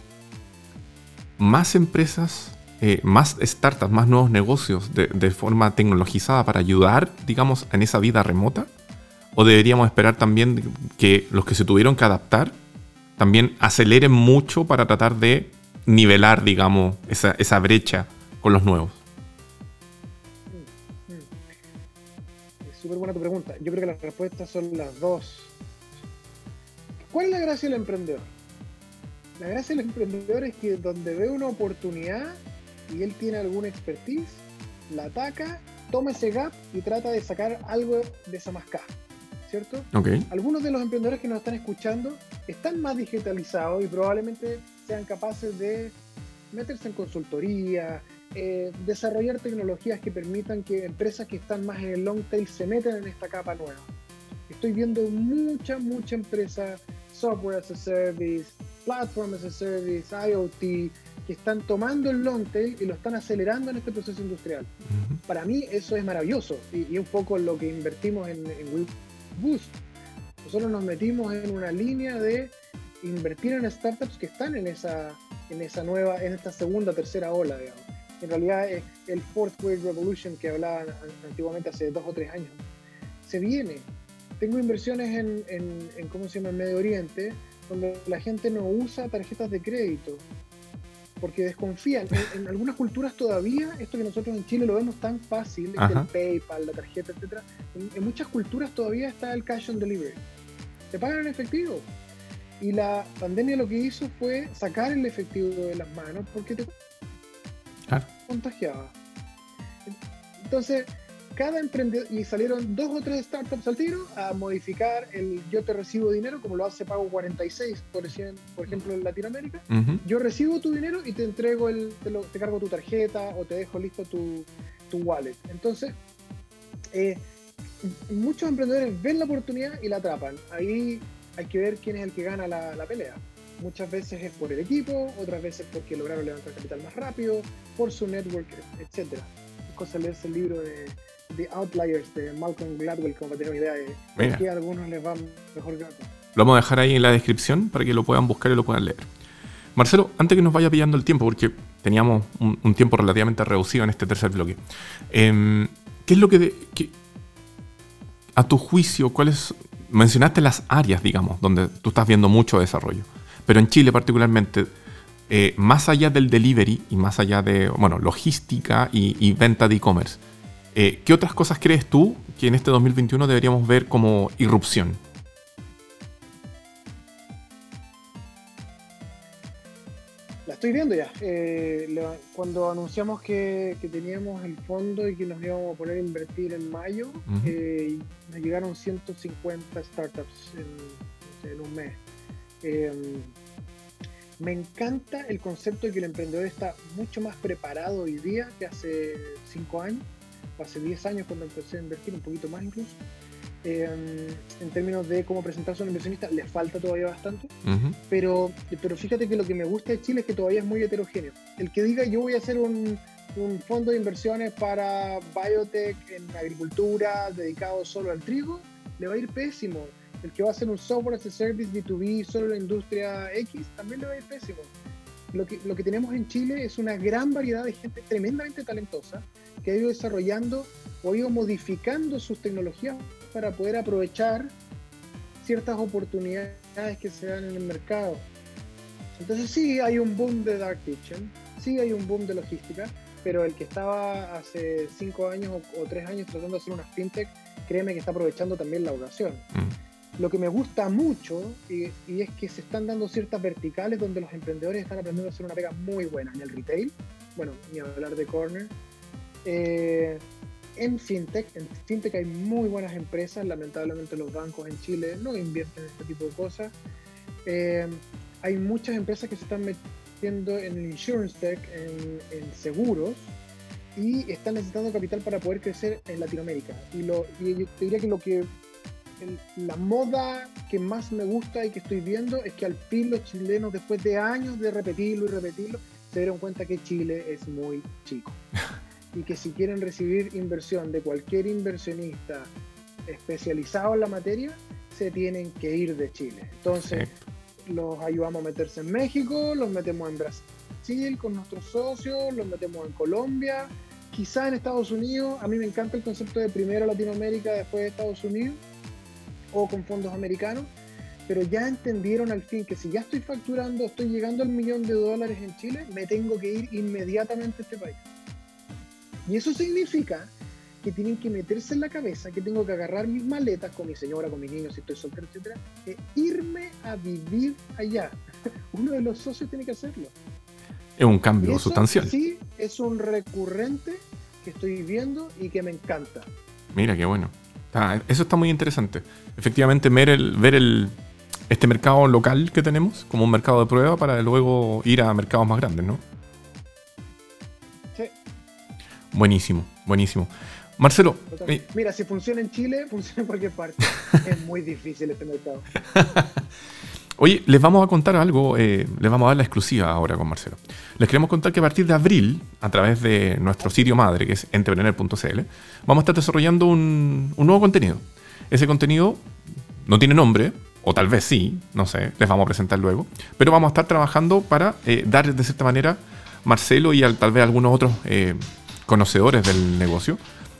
más empresas, eh, más startups, más nuevos negocios de, forma tecnologizada para ayudar, digamos, en esa vida remota? ¿O deberíamos esperar también que los que se tuvieron que adaptar también aceleren mucho para tratar de nivelar, digamos, esa, esa brecha con los nuevos? Mm. Es súper buena tu pregunta. Yo creo que las respuestas son las dos. ¿Cuál es la gracia del emprendedor? La gracia del emprendedor es que donde ve una oportunidad y él tiene alguna expertise, la ataca, toma ese gap y trata de sacar algo de esa mascada. ¿Cierto? Ok. algunos de los emprendedores que nos están escuchando están más digitalizados y probablemente sean capaces de meterse en consultoría, eh, desarrollar tecnologías que permitan que empresas que están más en el long tail se metan en esta capa nueva. Estoy viendo mucha, mucha empresa, software as a service, platform as a service, IoT, que están tomando el long tail y lo están acelerando en este proceso industrial para mí eso es maravilloso y, y un poco lo que invertimos en, en Boost. Nosotros nos metimos en una línea de invertir en startups que están en esa, en esa nueva, en esta segunda, tercera ola, digamos. En realidad es el Fourth Wave Revolution que hablaban an- antiguamente hace dos o tres años. Se viene. Tengo inversiones en, en, en ¿cómo se llama? En Medio Oriente, donde la gente no usa tarjetas de crédito porque desconfían. En, en algunas culturas todavía, esto que nosotros en Chile lo vemos tan fácil, el PayPal, la tarjeta, etcétera, en, en muchas culturas todavía está el cash on delivery. Te pagan en efectivo. Y la pandemia lo que hizo fue sacar el efectivo de las manos porque te Claro. contagiaba. Entonces, cada emprendedor, y salieron dos o tres startups al tiro a modificar el yo te recibo dinero, como lo hace Pago 46, por por ejemplo en Latinoamérica yo recibo tu dinero y te entrego el, te, lo- te cargo tu tarjeta o te dejo listo tu, tu wallet. Entonces, eh, muchos emprendedores ven la oportunidad y la atrapan. Ahí hay que ver quién es el que gana la, la pelea. Muchas veces es por el equipo, otras veces porque lograron levantar capital más rápido, por su network, etc. Es cosa leerse el libro de The Outliers de Malcolm Gladwell, como para tener una idea de Mira. qué a algunos les va mejor que a otros. Lo vamos a dejar ahí en la descripción para que lo puedan buscar y lo puedan leer. Marcelo, antes que nos vaya pillando el tiempo, porque teníamos un, un tiempo relativamente reducido en este tercer bloque, em, ¿qué es lo que, de- que- a tu juicio, cuáles, mencionaste las áreas, digamos, donde tú estás viendo mucho desarrollo, pero en Chile particularmente, eh, más allá del delivery y más allá de, bueno, logística y, y venta de e-commerce, eh, ¿qué otras cosas crees tú que en este 2021 deberíamos ver como irrupción? las estoy viendo ya. Eh, cuando anunciamos que, teníamos el fondo y que nos íbamos a poner a invertir en mayo, eh, nos llegaron 150 startups en, un mes. Em, me encanta el concepto de que el emprendedor está mucho más preparado hoy día que hace 5 años, hace 10 años cuando empecé a invertir, un poquito más incluso. Em, en términos de cómo presentarse a un inversionista, le falta todavía bastante, pero, pero fíjate que lo que me gusta de Chile es que todavía es muy heterogéneo. El que diga yo voy a hacer un, un fondo de inversiones para biotech en agricultura dedicado solo al trigo, le va a ir pésimo. El que va a hacer un software as a service B2B solo en la industria X, también le va a ir pésimo. Lo que, lo que tenemos en Chile es una gran variedad de gente tremendamente talentosa que ha ido desarrollando o ha ido modificando sus tecnologías para poder aprovechar ciertas oportunidades que se dan en el mercado. Entonces sí hay un boom de Dark Kitchen, sí hay un boom de logística, pero el que estaba hace cinco años o, tres años tratando de hacer una fintech, créeme que está aprovechando también la ocasión. Mm. Lo que me gusta mucho y, es que se están dando ciertas verticales donde los emprendedores están aprendiendo a hacer una pega muy buena en el retail, bueno, ni hablar de corner, eh, en fintech. En fintech hay muy buenas empresas, lamentablemente los bancos en Chile no invierten en este tipo de cosas. Eh, hay muchas empresas que se están metiendo en el insurance tech, en, seguros, y están necesitando capital para poder crecer en Latinoamérica. Y, lo, yo te diría que lo que la moda que más me gusta y que estoy viendo es que al fin los chilenos, después de años de repetirlo y repetirlo, se dieron cuenta que Chile es muy chico. y que si quieren recibir inversión de cualquier inversionista especializado en la materia, se tienen que ir de Chile. Entonces, los ayudamos a meterse en México, los metemos en Brasil con nuestros socios, los metemos en Colombia, quizá en Estados Unidos. A mí me encanta el concepto de primero Latinoamérica, después de Estados Unidos, o con fondos americanos. Pero ya entendieron al fin que si ya estoy facturando, estoy llegando al millón de dólares en Chile, me tengo que ir inmediatamente a este país. Y eso significa que tienen que meterse en la cabeza que tengo que agarrar mis maletas con mi señora, con mis niños, si estoy soltero, etcétera, e irme a vivir allá. Uno de los socios tiene que hacerlo. Es un cambio sustancial. Sí, es un recurrente que estoy viendo y que me encanta. Mira, qué bueno. Eso está muy interesante. Efectivamente, ver, el, ver el, este mercado local que tenemos como un mercado de prueba para luego ir a mercados más grandes, ¿no? Buenísimo, buenísimo. Marcelo. Eh, Mira, si funciona en Chile, funciona en cualquier parte. es muy difícil este mercado. Oye, les vamos a contar algo, eh, les vamos a dar la exclusiva ahora con Marcelo. Les queremos contar que a partir de abril, a través de nuestro sitio madre, que es entrepreneur.cl, vamos a estar desarrollando un, nuevo contenido. Ese contenido no tiene nombre, o tal vez sí, no sé, les vamos a presentar luego, pero vamos a estar trabajando para eh, dar de cierta manera Marcelo y tal vez algunos otros conocedores del negocio,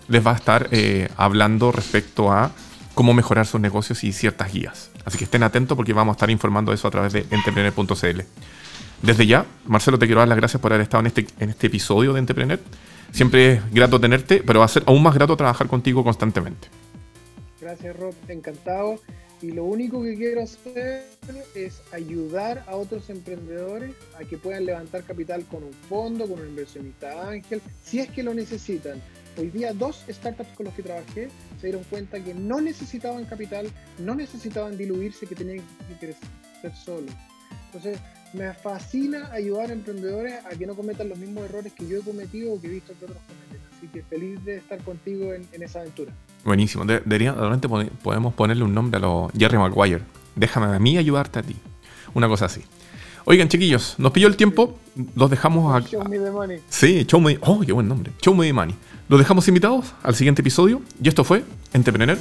les va a estar eh, hablando respecto a cómo mejorar sus negocios y ciertas guías. Así que estén atentos porque vamos a estar informando eso a través de entrepreneur.cl. Desde ya, Marcelo, te quiero dar las gracias por haber estado en este, en este episodio de Entrepreneur. Siempre es grato tenerte, pero va a ser aún más grato trabajar contigo constantemente. Gracias, Rob. Encantado. Y lo único que quiero hacer es ayudar a otros emprendedores a que puedan levantar capital con un fondo, con un inversionista ángel, si es que lo necesitan. Hoy día dos startups con los que trabajé se dieron cuenta que no necesitaban capital, no necesitaban diluirse, que tenían que crecer solos. Entonces, me fascina ayudar a emprendedores a que no cometan los mismos errores que yo he cometido o que he visto que otros cometen. Así que feliz de estar contigo en esa aventura. Buenísimo. De, realmente podemos ponerle un nombre a los Jerry Maguire. Déjame a mí ayudarte a ti. Una cosa así. Oigan, chiquillos, nos pilló el tiempo. Los dejamos a. Show me the money. Sí, show me. Oh, qué buen nombre. Show me the money. Los dejamos invitados al siguiente episodio. Y esto fue Entrepreneur